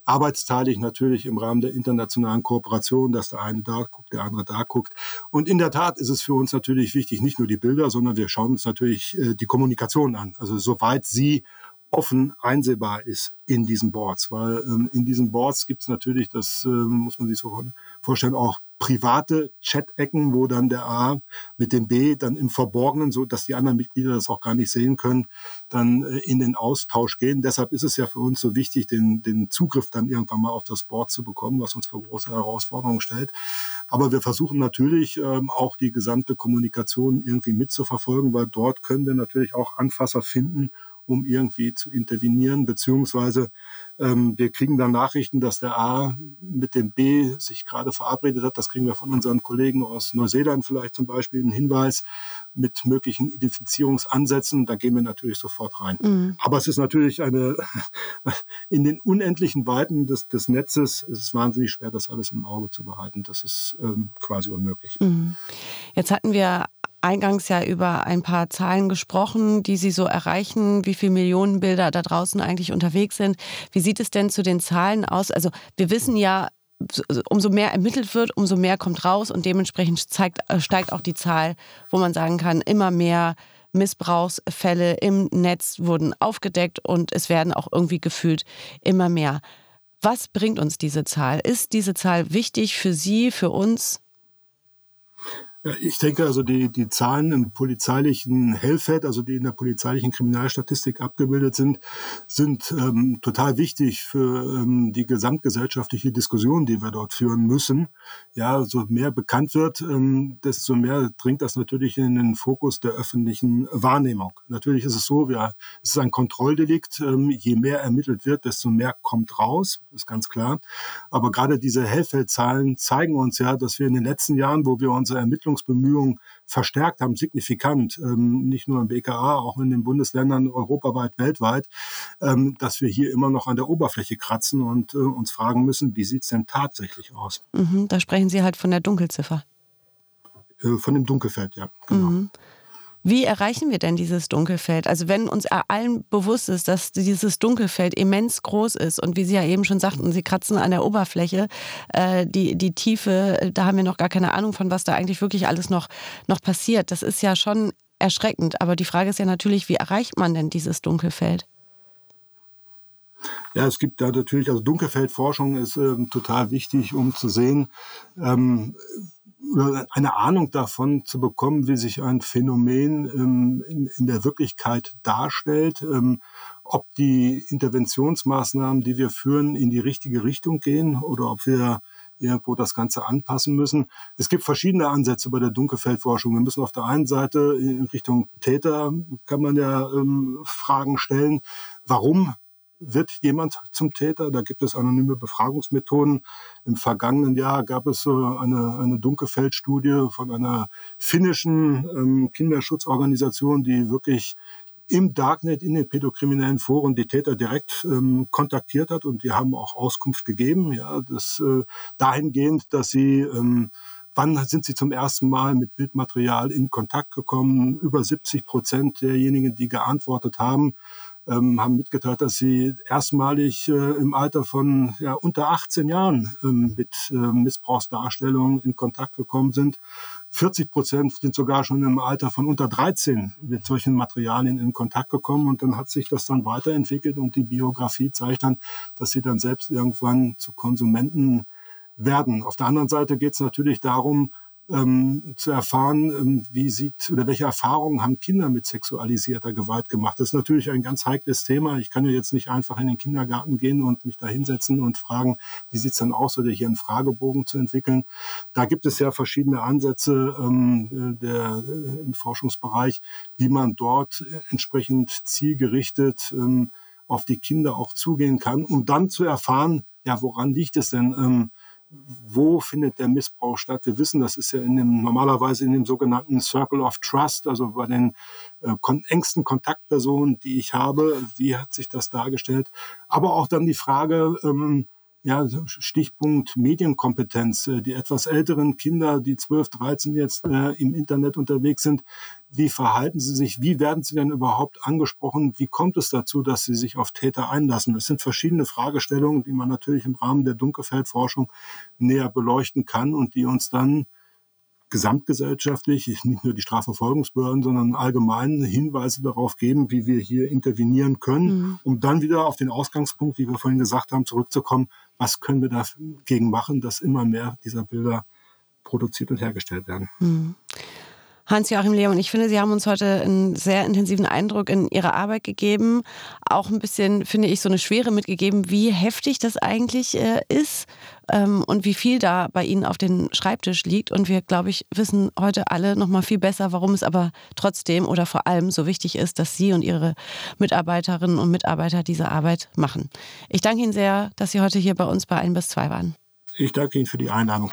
arbeitsteilig natürlich im Rahmen der internationalen Kooperation, dass der eine da guckt, der andere da guckt. Und in der Tat ist es für uns natürlich wichtig, nicht nur die Bilder, sondern wir schauen uns natürlich äh, die Kommunikation an. Also soweit sie offen einsehbar ist in diesen Boards, weil ähm, in diesen Boards gibt es natürlich, das ähm, muss man sich so vorstellen, auch private Chat-Ecken, wo dann der A mit dem B dann im Verborgenen, so dass die anderen Mitglieder das auch gar nicht sehen können, dann äh, in den Austausch gehen. Deshalb ist es ja für uns so wichtig, den, den Zugriff dann irgendwann mal auf das Board zu bekommen, was uns vor große Herausforderungen stellt. Aber wir versuchen natürlich ähm, auch die gesamte Kommunikation irgendwie mitzuverfolgen, weil dort können wir natürlich auch Anfasser finden um irgendwie zu intervenieren, beziehungsweise ähm, wir kriegen dann Nachrichten, dass der A mit dem B sich gerade verabredet hat. Das kriegen wir von unseren Kollegen aus Neuseeland vielleicht zum Beispiel einen Hinweis mit möglichen Identifizierungsansätzen. Da gehen wir natürlich sofort rein. Mhm. Aber es ist natürlich eine, in den unendlichen Weiten des, des Netzes ist es wahnsinnig schwer, das alles im Auge zu behalten. Das ist ähm, quasi unmöglich. Mhm. Jetzt hatten wir eingangs ja über ein paar Zahlen gesprochen, die Sie so erreichen, wie viele Millionen Bilder da draußen eigentlich unterwegs sind. Wie sieht es denn zu den Zahlen aus? Also wir wissen ja, umso mehr ermittelt wird, umso mehr kommt raus und dementsprechend zeigt, äh, steigt auch die Zahl, wo man sagen kann, immer mehr Missbrauchsfälle im Netz wurden aufgedeckt und es werden auch irgendwie gefühlt immer mehr. Was bringt uns diese Zahl? Ist diese Zahl wichtig für Sie, für uns? Ich denke also, die, die Zahlen im polizeilichen Hellfeld, also die in der polizeilichen Kriminalstatistik abgebildet sind, sind ähm, total wichtig für ähm, die gesamtgesellschaftliche Diskussion, die wir dort führen müssen. Ja, so mehr bekannt wird, ähm, desto mehr dringt das natürlich in den Fokus der öffentlichen Wahrnehmung. Natürlich ist es so, wir, es ist ein Kontrolldelikt. Ähm, je mehr ermittelt wird, desto mehr kommt raus, ist ganz klar. Aber gerade diese Hellfeldzahlen zeigen uns ja, dass wir in den letzten Jahren, wo wir unsere Ermittlungen Aufklärungsbemühungen verstärkt haben, signifikant, ähm, nicht nur im BKA, auch in den Bundesländern europaweit, weltweit, ähm, dass wir hier immer noch an der Oberfläche kratzen und äh, uns fragen müssen, wie sieht es denn tatsächlich aus? Mhm, da sprechen Sie halt von der Dunkelziffer. Äh, von dem Dunkelfeld, ja. Genau. Mhm. Wie erreichen wir denn dieses Dunkelfeld? Also wenn uns allen bewusst ist, dass dieses Dunkelfeld immens groß ist und wie Sie ja eben schon sagten, Sie kratzen an der Oberfläche, äh, die, die Tiefe, da haben wir noch gar keine Ahnung von, was da eigentlich wirklich alles noch, noch passiert. Das ist ja schon erschreckend. Aber die Frage ist ja natürlich, wie erreicht man denn dieses Dunkelfeld? Ja, es gibt da natürlich, also Dunkelfeldforschung ist ähm, total wichtig, um zu sehen, ähm, eine Ahnung davon zu bekommen, wie sich ein Phänomen ähm, in, in, der Wirklichkeit darstellt, ähm, ob die Interventionsmaßnahmen, die wir führen, in die richtige Richtung gehen oder ob wir irgendwo das Ganze anpassen müssen. Es gibt verschiedene Ansätze bei der Dunkelfeldforschung. Wir müssen auf der einen Seite in Richtung Täter, kann man ja ähm, Fragen stellen, warum wird jemand zum Täter. Da gibt es anonyme Befragungsmethoden. Im vergangenen Jahr gab es eine, eine Dunkelfeldstudie von einer finnischen ähm, Kinderschutzorganisation, die wirklich im Darknet, in den pädokriminellen Foren die Täter direkt ähm, kontaktiert hat und die haben auch Auskunft gegeben. Ja, das äh, dahingehend, dass sie ähm, Wann sind Sie zum ersten Mal mit Bildmaterial in Kontakt gekommen? Über 70 Prozent derjenigen, die geantwortet haben, ähm, haben mitgeteilt, dass sie erstmalig äh, im Alter von ja, unter 18 Jahren ähm, mit äh, Missbrauchsdarstellungen in Kontakt gekommen sind. 40 Prozent sind sogar schon im Alter von unter 13 mit solchen Materialien in Kontakt gekommen und dann hat sich das dann weiterentwickelt und die Biografie zeigt dann, dass sie dann selbst irgendwann zu Konsumenten werden. Auf der anderen Seite geht es natürlich darum, ähm, zu erfahren, ähm, wie sieht oder welche Erfahrungen haben Kinder mit sexualisierter Gewalt gemacht. Das ist natürlich ein ganz heikles Thema. Ich kann ja jetzt nicht einfach in den Kindergarten gehen und mich da hinsetzen und fragen, wie sieht's denn aus, oder hier einen Fragebogen zu entwickeln. Da gibt es ja verschiedene Ansätze ähm, der, äh, im Forschungsbereich, wie man dort entsprechend zielgerichtet ähm, auf die Kinder auch zugehen kann, um dann zu erfahren, ja, woran liegt es denn? Wo findet der Missbrauch statt? Wir wissen, das ist ja in dem, normalerweise in dem sogenannten Circle of Trust, also bei den äh, kon engsten Kontaktpersonen, die ich habe. Wie hat sich das dargestellt? Aber auch dann die Frage, ähm, ja, Stichpunkt Medienkompetenz. Äh, die etwas älteren Kinder, die 12, 13 jetzt äh, im Internet unterwegs sind, wie verhalten sie sich? Wie werden sie denn überhaupt angesprochen? Wie kommt es dazu, dass sie sich auf Täter einlassen? Es sind verschiedene Fragestellungen, die man natürlich im Rahmen der Dunkelfeldforschung näher beleuchten kann und die uns dann gesamtgesellschaftlich, nicht nur die Strafverfolgungsbehörden, sondern allgemein Hinweise darauf geben, wie wir hier intervenieren können, mhm. um dann wieder auf den Ausgangspunkt, wie wir vorhin gesagt haben, zurückzukommen, was können wir dagegen machen, dass immer mehr dieser Bilder produziert und hergestellt werden. Mhm. Hans-Joachim Leon, ich finde, Sie haben uns heute einen sehr intensiven Eindruck in Ihre Arbeit gegeben. Auch ein bisschen, finde ich, so eine Schwere mitgegeben, wie heftig das eigentlich äh, ist ähm, und wie viel da bei Ihnen auf dem Schreibtisch liegt. Und wir, glaube ich, wissen heute alle noch mal viel besser, warum es aber trotzdem oder vor allem so wichtig ist, dass Sie und Ihre Mitarbeiterinnen und Mitarbeiter diese Arbeit machen. Ich danke Ihnen sehr, dass Sie heute hier bei uns bei 1 bis 2 waren. Ich danke Ihnen für die Einladung.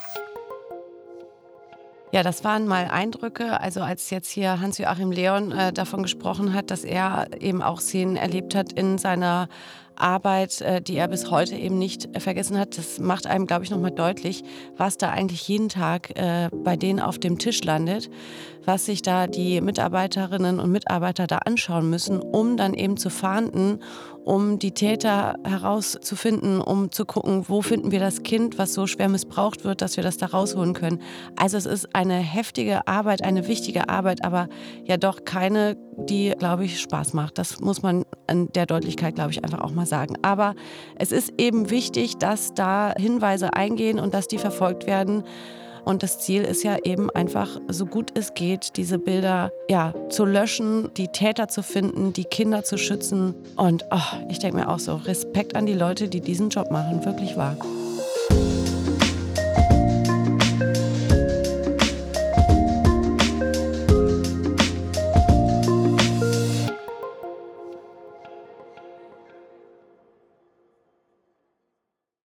Ja, das waren mal Eindrücke. Also als jetzt hier Hans-Joachim Leon äh, davon gesprochen hat, dass er eben auch Szenen erlebt hat in seiner Arbeit, äh, die er bis heute eben nicht vergessen hat. Das macht einem, glaube ich, nochmal deutlich, was da eigentlich jeden Tag äh, bei denen auf dem Tisch landet, was sich da die Mitarbeiterinnen und Mitarbeiter da anschauen müssen, um dann eben zu fahnden um die Täter herauszufinden, um zu gucken, wo finden wir das Kind, was so schwer missbraucht wird, dass wir das da rausholen können. Also es ist eine heftige Arbeit, eine wichtige Arbeit, aber ja doch keine, die, glaube ich, Spaß macht. Das muss man in der Deutlichkeit, glaube ich, einfach auch mal sagen. Aber es ist eben wichtig, dass da Hinweise eingehen und dass die verfolgt werden. Und das Ziel ist ja eben einfach, so gut es geht, diese Bilder ja, zu löschen, die Täter zu finden, die Kinder zu schützen. Und oh, ich denke mir auch so, Respekt an die Leute, die diesen Job machen, wirklich wahr.